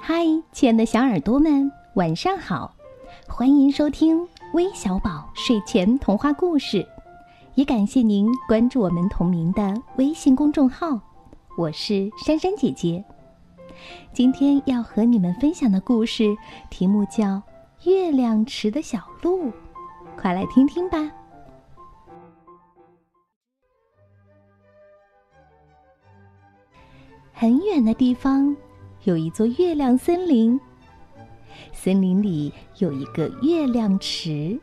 嗨，亲爱的小耳朵们，晚上好！欢迎收听微小宝睡前童话故事，也感谢您关注我们同名的微信公众号。我是珊珊姐姐，今天要和你们分享的故事题目叫《月亮池的小鹿》，快来听听吧。很远的地方。有一座月亮森林，森林里有一个月亮池。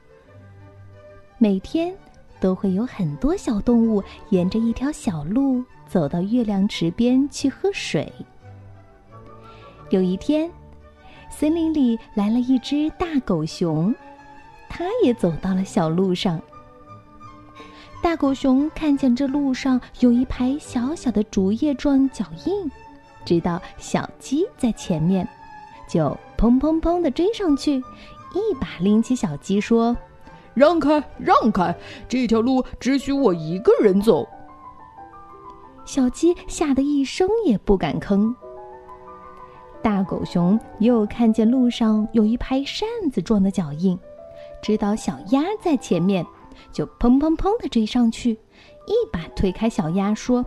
每天都会有很多小动物沿着一条小路走到月亮池边去喝水。有一天，森林里来了一只大狗熊，它也走到了小路上。大狗熊看见这路上有一排小小的竹叶状脚印。知道小鸡在前面，就砰砰砰的追上去，一把拎起小鸡，说：“让开，让开，这条路只许我一个人走。”小鸡吓得一声也不敢吭。大狗熊又看见路上有一排扇子状的脚印，知道小鸭在前面，就砰砰砰的追上去，一把推开小鸭，说：“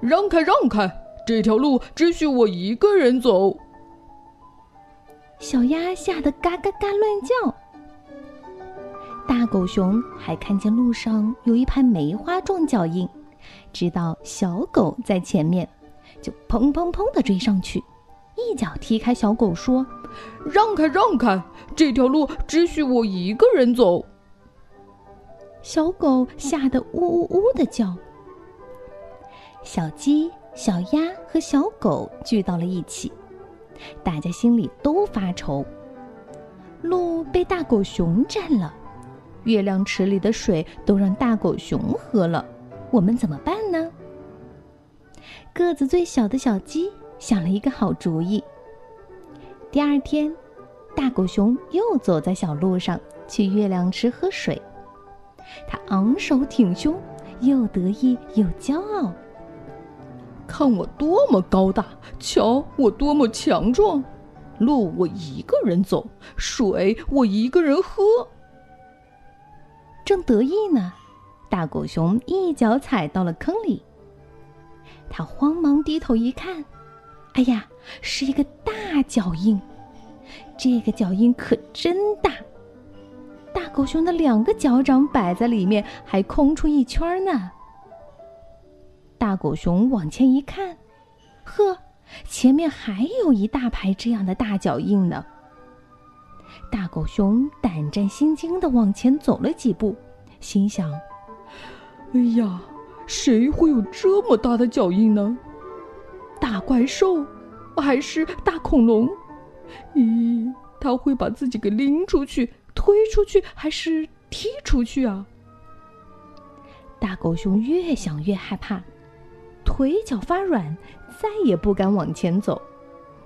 让开，让开。”这条路只许我一个人走。小鸭吓得嘎嘎嘎乱叫。大狗熊还看见路上有一排梅花状脚印，知道小狗在前面，就砰砰砰的追上去，一脚踢开小狗，说：“让开，让开！这条路只许我一个人走。”小狗吓得呜呜呜的叫。小鸡。小鸭和小狗聚到了一起，大家心里都发愁。路被大狗熊占了，月亮池里的水都让大狗熊喝了，我们怎么办呢？个子最小的小鸡想了一个好主意。第二天，大狗熊又走在小路上去月亮池喝水，他昂首挺胸，又得意又骄傲。看我多么高大，瞧我多么强壮，路我一个人走，水我一个人喝。正得意呢，大狗熊一脚踩到了坑里。他慌忙低头一看，哎呀，是一个大脚印，这个脚印可真大，大狗熊的两个脚掌摆在里面，还空出一圈呢。大狗熊往前一看，呵，前面还有一大排这样的大脚印呢。大狗熊胆战心惊的往前走了几步，心想：“哎呀，谁会有这么大的脚印呢？大怪兽，还是大恐龙？咦，他会把自己给拎出去、推出去，还是踢出去啊？”大狗熊越想越害怕。腿脚发软，再也不敢往前走，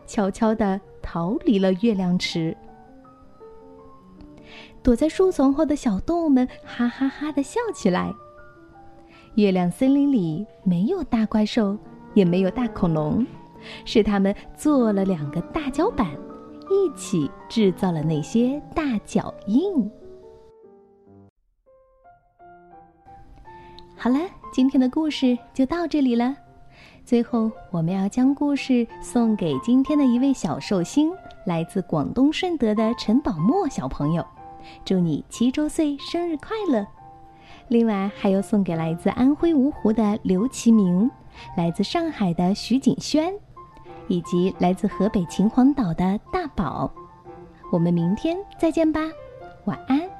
悄悄地逃离了月亮池。躲在树丛后的小动物们哈哈哈的笑起来。月亮森林里没有大怪兽，也没有大恐龙，是他们做了两个大脚板，一起制造了那些大脚印。好了。今天的故事就到这里了。最后，我们要将故事送给今天的一位小寿星，来自广东顺德的陈宝墨小朋友，祝你七周岁生日快乐！另外，还有送给来自安徽芜湖的刘其明，来自上海的徐景轩，以及来自河北秦皇岛的大宝。我们明天再见吧，晚安。